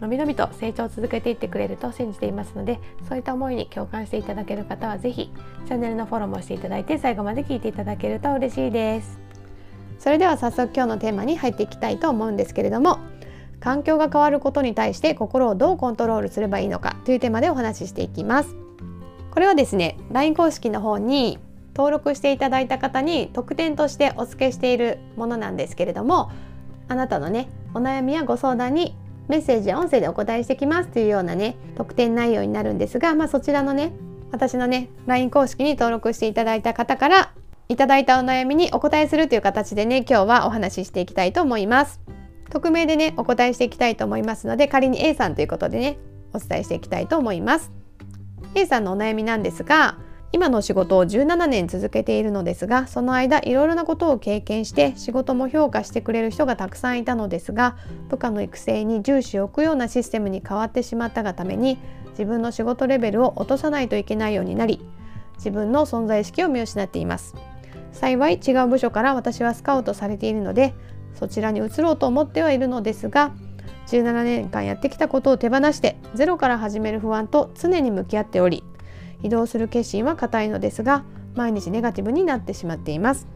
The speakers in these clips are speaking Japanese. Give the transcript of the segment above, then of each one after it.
のびのびと成長を続けていってくれると信じていますのでそういった思いに共感していただける方は是非チャンネルのフォローもしていただいて最後まで聞いていただけると嬉しいです。それでは早速今日のテーマに入っていきたいと思うんですけれども環境が変わることに対して心をどうコントロールすればいいのかというテーマでお話ししていきます。これはですね LINE 公式の方に登録していただいた方に特典としてお付けしているものなんですけれどもあなたのねお悩みやご相談にメッセージや音声でお答えしてきますというようなね特典内容になるんですが、まあ、そちらのね私のね LINE 公式に登録していただいた方からいただいたお悩みにお答えするという形でね今日はお話ししていきたいと思います。匿名でねお答えしていきたいと思いますので仮に A さんということでねお伝えしていきたいと思います。A さんのお悩みなんですが今の仕事を17年続けているのですがその間いろいろなことを経験して仕事も評価してくれる人がたくさんいたのですが部下の育成に重視を置くようなシステムに変わってしまったがために自分の仕事レベルを落とさないといけないようになり自分の存在意識を見失っています。幸い違う部署から私はスカウトされているのでそちらに移ろうと思ってはいるのですが17年間やってきたことを手放してゼロから始める不安と常に向き合っており移動する決心は固いのですが毎日ネガティブになってしまっています。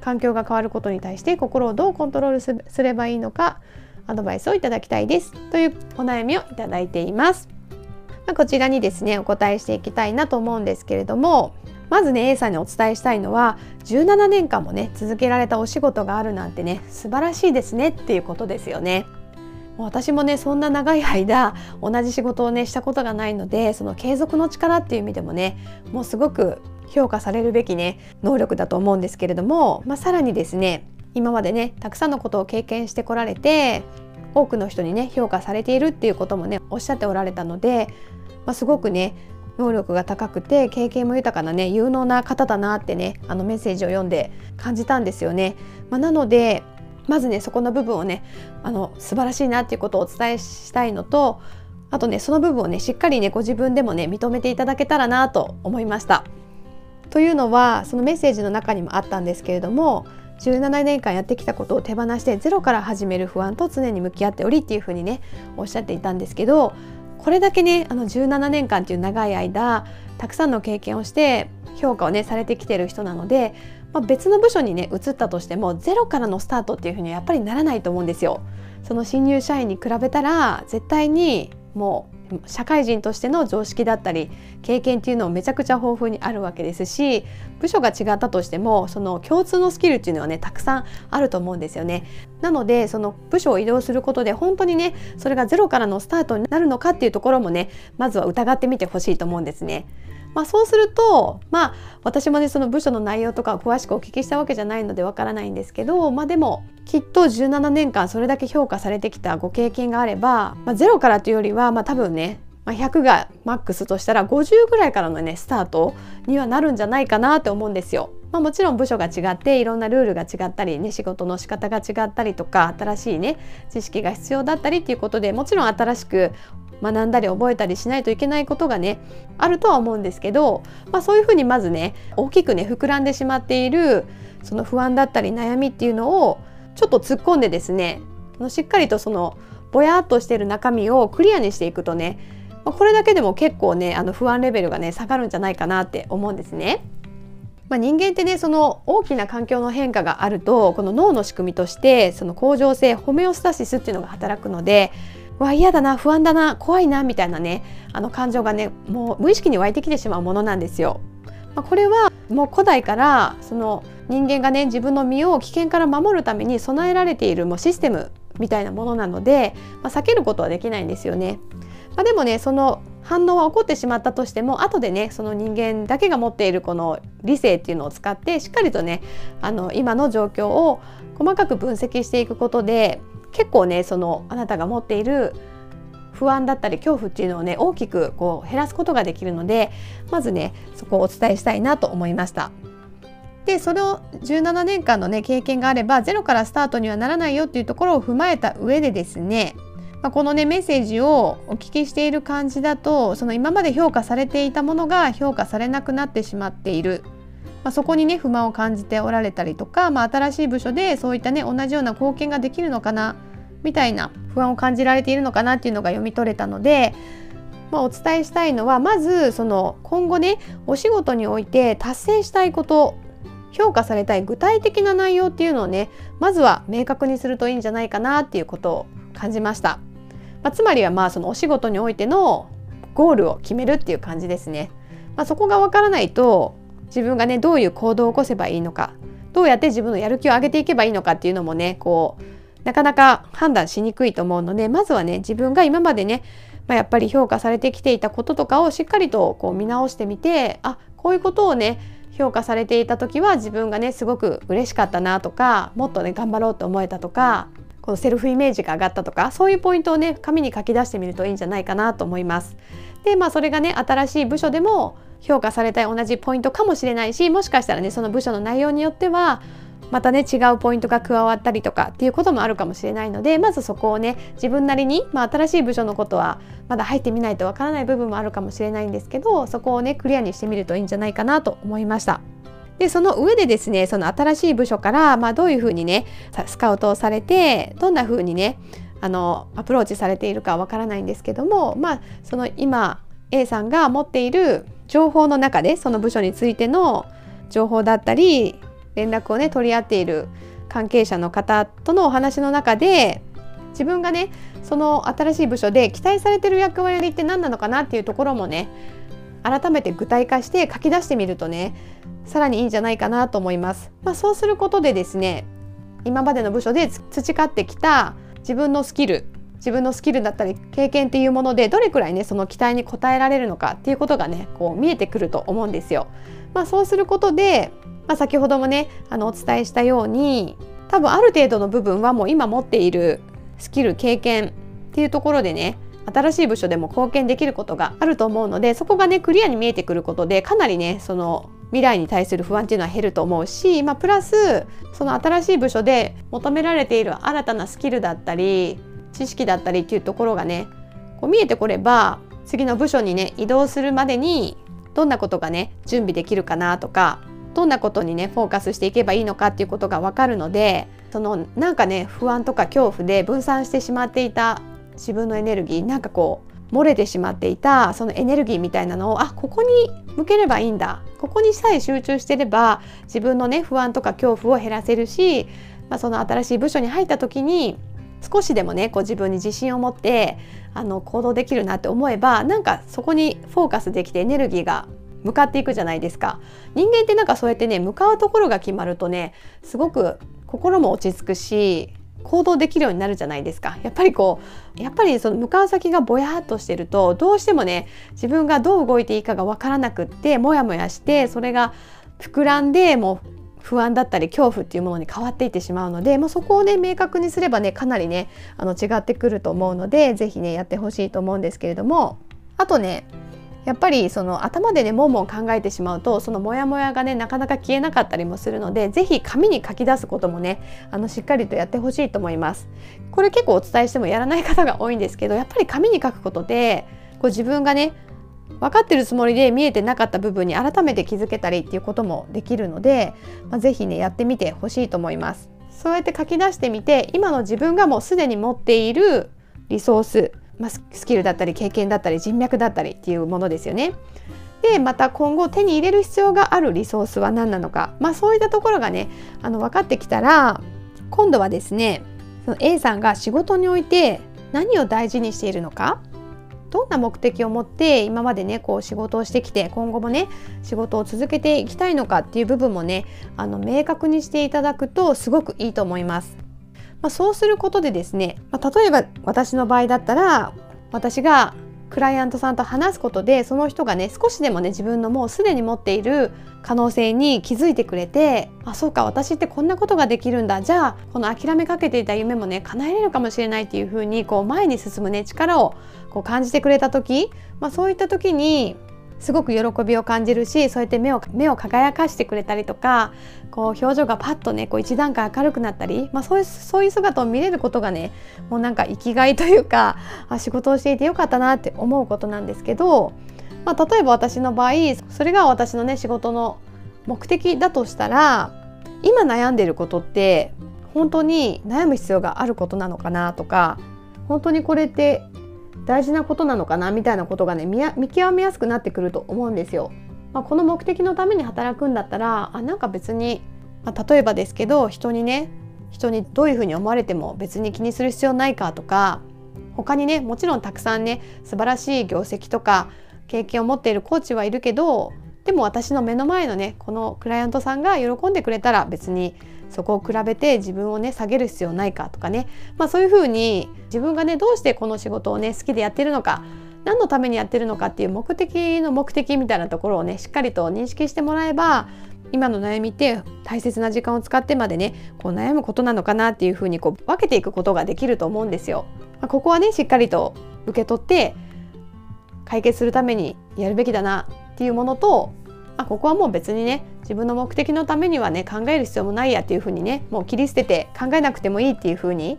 環境が変わることに対して心をどうコントロールすればいいのかアドバイスをいただきたいです。というお悩みをいただいています。ま、こちらにですねお答えしていきたいなと思うんですけれどもまずね A さんにお伝えしたいのは17年間もね続けられたお仕事があるなんてね素晴らしいですねっていうことですよね。もう私もねそんな長い間同じ仕事をねしたことがないのでその継続の力っていう意味でもねもうすごく評価されるべきね能力だと思うんですけれども、まあ、さらにですね今までねたくさんのことを経験してこられて多くの人にね評価されているっていうこともねおっしゃっておられたので、まあ、すごくね能力が高くて経験も豊かなね有能な方だなってねあのメッセージを読んで感じたんですよね。まあ、なのでまずねそこの部分をねあの素晴らしいなっていうことをお伝えしたいのとあとねその部分をねしっかりねご自分でもね認めていただけたらなと思いました。というのはそのメッセージの中にもあったんですけれども17年間やってきたことを手放してゼロから始める不安と常に向き合っておりっていうふうにねおっしゃっていたんですけどこれだけねあの17年間っていう長い間たくさんの経験をして評価をねされてきてる人なのでまあ、別の部署にね移ったとしてもゼロからのスタートっていうふうにはやっぱりならないと思うんですよ。その新入社員に比べたら絶対にもう社会人としての常識だったり経験っていうのもめちゃくちゃ豊富にあるわけですし部署が違ったとしてもその共通のスキルっていうのはねたくさんあると思うんですよね。なのでその部署を移動することで本当にねそれがゼロからのスタートになるのかっていうところもねまずは疑ってみてほしいと思うんですね。まあ、そうすると、まあ、私もねその部署の内容とか詳しくお聞きしたわけじゃないのでわからないんですけど、まあ、でもきっと17年間それだけ評価されてきたご経験があれば、まあ、0からというよりは、まあ、多分ねまあ、100がマックスとしたら50ぐらいからのねスタートにはなるんじゃないかなって思うんですよ。まあ、もちろん部署が違っていろんなルールが違ったりね仕事の仕方が違ったりとか新しいね知識が必要だったりっていうことでもちろん新しく学んだり覚えたりしないといけないことがねあるとは思うんですけど、まあ、そういうふうにまずね大きくね膨らんでしまっているその不安だったり悩みっていうのをちょっと突っ込んでですねしっかりとそのぼやっとしてる中身をクリアにしていくとねこれだけでも結構ねあの不安レベルがね下がるんじゃないかなって思うんですね。まあ、人間ってねその大きな環境の変化があるとこの脳の仕組みとしてその恒常性ホメオスタシスっていうのが働くのでわ嫌だな不安だな怖いなみたいなねあの感情がねもう無意識に湧いてきてしまうものなんですよ。まあ、これはもう古代からその人間がね自分の身を危険から守るために備えられているもうシステムみたいなものなので、まあ、避けることはできないんですよね。まあ、でもねその反応は起こってしまったとしても後でねその人間だけが持っているこの理性っていうのを使ってしっかりとねあの今の状況を細かく分析していくことで結構ねそのあなたが持っている不安だったり恐怖っていうのをね大きくこう減らすことができるのでまずねそこをお伝えしたいなと思いました。でその17年間のね経験があればゼロからスタートにはならないよっていうところを踏まえた上でですねま、このねメッセージをお聞きしている感じだとその今まで評価されていたものが評価されなくなってしまっている、まあ、そこにね不満を感じておられたりとか、まあ、新しい部署でそういったね同じような貢献ができるのかなみたいな不安を感じられているのかなっていうのが読み取れたので、まあ、お伝えしたいのはまずその今後ねお仕事において達成したいこと評価されたい具体的な内容っていうのをねまずは明確にするといいんじゃないかなっていうことを感じました。まあ、つまりはまあそのお仕事においてのゴールを決めるっていう感じですね。まあ、そこがわからないと自分がねどういう行動を起こせばいいのかどうやって自分のやる気を上げていけばいいのかっていうのもねこうなかなか判断しにくいと思うのでまずはね自分が今までね、まあ、やっぱり評価されてきていたこととかをしっかりとこう見直してみてあこういうことをね評価されていた時は自分がねすごく嬉しかったなとかもっとね頑張ろうと思えたとかこのセルフイメージが上がったとかそういうポイントをね紙に書き出してみるといいんじゃないかなと思います。でまあそれがね新しい部署でも評価されたい同じポイントかもしれないしもしかしたらねその部署の内容によってはまたね違うポイントが加わったりとかっていうこともあるかもしれないのでまずそこをね自分なりに、まあ、新しい部署のことはまだ入ってみないとわからない部分もあるかもしれないんですけどそこをねクリアにしてみるといいんじゃないかなと思いました。でその上でですねその新しい部署から、まあ、どういうふうにねスカウトをされてどんなふうにねあのアプローチされているかわからないんですけどもまあその今 A さんが持っている情報の中でその部署についての情報だったり連絡をね取り合っている関係者の方とのお話の中で自分がねその新しい部署で期待されてる役割って何なのかなっていうところもね改めて具体化して書き出してみるとねさらにいいんじゃないかなと思います。まあ、そうすることでですね今までの部署で培ってきた自分のスキル自分のスキルだったり経験っていうものでどれくらいねその期待に応えられるのかっていうことがねこう見えてくると思うんですよ。まあ、そうすることで、まあ、先ほどもねあのお伝えしたように多分ある程度の部分はもう今持っているスキル経験っていうところでね新しい部署でも貢献できることがあると思うのでそこがねクリアに見えてくることでかなりねその未来に対する不安っていうのは減ると思うし、まあ、プラスその新しい部署で求められている新たなスキルだったり知識だったりっていうところがねこう見えてこれば次の部署にね移動するまでにどんなことがね準備できるかなとかどんなことにねフォーカスしていけばいいのかっていうことが分かるのでそのなんかね不安とか恐怖で分散してしまっていた自分のエネルギーなんかこう漏れてしまっていたそのエネルギーみたいなのをあここに向ければいいんだここにさえ集中してれば自分のね不安とか恐怖を減らせるし、まあ、その新しい部署に入った時に少しでもねこう自分に自信を持ってあの行動できるなって思えばなんかそこにフォーカスできてエネルギーが向かっていくじゃないですか。人間ってなんかそうやってね向かうところが決まるとねすごく心も落ち着くし行動できるようになるじゃないですか。やっぱりこうやっぱりその向かう先がぼやっとしてるとどうしてもね自分がどう動いていいかがわからなくってモヤモヤしてそれが膨らんでもう不安だったり恐怖っていうものに変わっていってしまうので、まあ、そこをね明確にすればねかなりねあの違ってくると思うので是非ねやってほしいと思うんですけれどもあとねやっぱりその頭でねもんもん考えてしまうとそのモヤモヤがねなかなか消えなかったりもするので是非紙に書き出すこともねあのしっかりとやってほしいと思います。これ結構お伝えしてもやらない方が多いんですけどやっぱり紙に書くことでこう自分がね分かってるつもりで見えてなかった部分に改めて気づけたりっていうこともできるので、まあ、是非ねやってみてほしいと思います。そうやって書き出してみて今の自分がもうすでに持っているリソースまあ、スキルだったり経験だったり人脈だったりっていうものですよね。でまた今後手に入れる必要があるリソースは何なのか、まあ、そういったところがねあの分かってきたら今度はですねその A さんが仕事において何を大事にしているのかどんな目的を持って今までねこう仕事をしてきて今後もね仕事を続けていきたいのかっていう部分もねあの明確にしていただくとすごくいいと思います。まあ、そうすることでですね、まあ、例えば私の場合だったら私がクライアントさんと話すことでその人がね少しでもね自分のもうすでに持っている可能性に気づいてくれてあそうか私ってこんなことができるんだ。じゃあこの諦めかけていた夢もね叶えれるかもしれないっていうふうにこう前に進むね力をこう感じてくれた時、まあ、そういった時にすごく喜びを感じるしそうやって目を目を輝かしてくれたりとかこう表情がパッとねこう一段階明るくなったり、まあ、そういうそういう姿を見れることがねもうなんか生きがいというかあ仕事をしていてよかったなって思うことなんですけど、まあ、例えば私の場合それが私のね仕事の目的だとしたら今悩んでることって本当に悩む必要があることなのかなとか本当にこれって大事なことなのかなみたいなことがね見極めやすくなってくると思うんですよ。まあ、この目的のために働くんだったらあなんか別に、まあ、例えばですけど人にね人にどういうふうに思われても別に気にする必要ないかとか他にねもちろんたくさんね素晴らしい業績とか経験を持っているコーチはいるけどでも私の目の前のねこのクライアントさんが喜んでくれたら別にそこを比べて自分をね下げる必要ないかとかね、まあ、そういうふうに自分がねどうしてこの仕事をね好きでやってるのか何のためにやってるのかっていう目的の目的みたいなところをねしっかりと認識してもらえば今の悩みって大切な時間を使ってまでねこう悩むことなのかなっていうふうにこう分けていくことができると思うんですよ。まあ、ここはねしっかりと受け取って解決するためにやるべきだなっていうものとあここはもう別にね自分の目的のためにはね考える必要もないやっていうふうにねもう切り捨てて考えなくてもいいっていうふうに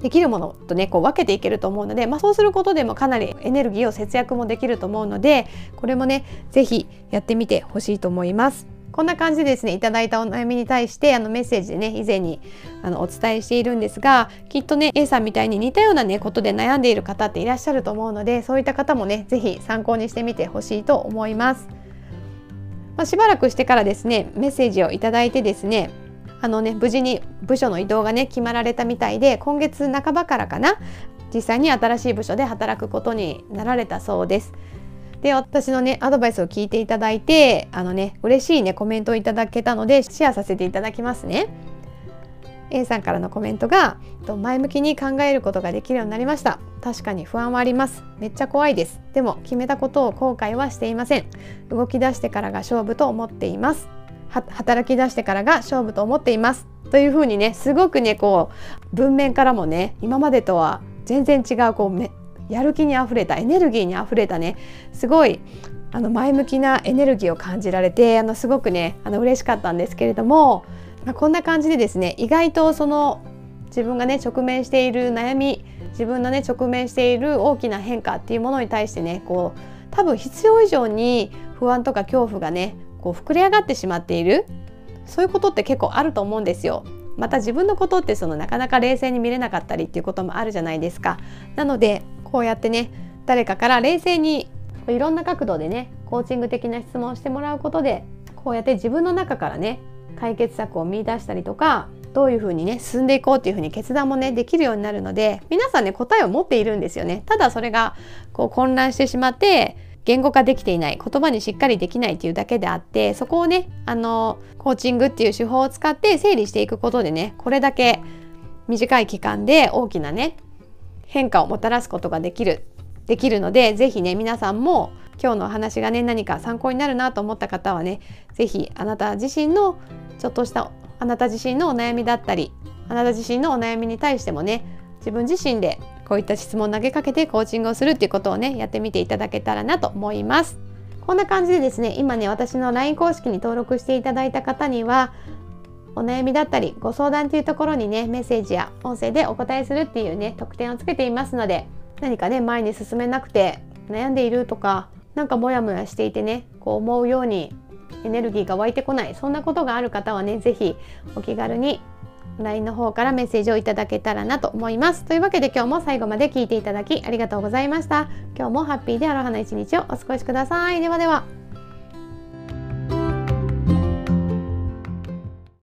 できるものとねこう分けていけると思うので、まあ、そうすることでもかなりエネルギーを節約もできると思うのでこれもね是非やってみてほしいと思います。こんな感じでですねいただいたお悩みに対してあのメッセージでね以前にあのお伝えしているんですがきっとね A さんみたいに似たようなねことで悩んでいる方っていらっしゃると思うのでそういった方もね是非参考にしてみてほしいと思います。まあ、しばらくしてからですねメッセージをいただいてですねあのね無事に部署の移動がね決まられたみたいで今月半ばからかな実際に新しい部署で働くことになられたそうです。で私のねアドバイスを聞いていただいてあのね嬉しいねコメントをいただけたのでシェアさせていただきますね。A さんからのコメントが前向きに考えることができるようになりました。確かに不安はあります。めっちゃ怖いです。でも決めたことを後悔はしていません。動き出してからが勝負と思っています。働き出してからが勝負と思っています。というふうにねすごくねこう文面からもね今までとは全然違うこうやる気にあふれたエネルギーにあふれたねすごいあの前向きなエネルギーを感じられてあのすごくねあの嬉しかったんですけれども、まあ、こんな感じでですね意外とその自分がね直面している悩み自分のね直面している大きな変化っていうものに対してねこう多分必要以上に不安とか恐怖がねこう膨れ上がってしまっているそういうことって結構あると思うんですよ。また自分のことってそのなかなか冷静に見れなかったりっていうこともあるじゃないですか。なのでこうやってね誰かから冷静にいろんな角度でねコーチング的な質問をしてもらうことでこうやって自分の中からね解決策を見出したりとかどういうふうにね進んでいこうっていうふうに決断もねできるようになるので皆さんね答えを持っているんですよね。ただそれがこう混乱してしまって言語化できていない言葉にしっかりできないっていうだけであってそこをねあのコーチングっていう手法を使って整理していくことでねこれだけ短い期間で大きなね変化をもたらすことができるできるので是非ね皆さんも今日のお話がね何か参考になるなと思った方はね是非あなた自身のちょっとしたあなた自身のお悩みだったりあなた自身のお悩みに対してもね自分自身でこういった質問を投げかけてコーチングをするっていうことをねやってみていただけたらなと思います。こんな感じでですね今ね私の LINE 公式に登録していただいた方にはお悩みだったりご相談っていうところにねメッセージや音声でお答えするっていうね特典をつけていますので何かね前に進めなくて悩んでいるとか何かモヤモヤしていてねこう思うようにエネルギーが湧いてこないそんなことがある方はね是非お気軽に LINE の方からメッセージをいただけたらなと思います。というわけで今日も最後まで聞いていただきありがとうございました。今日もハッピーでアロハな一日をお過ごしください。ではでは。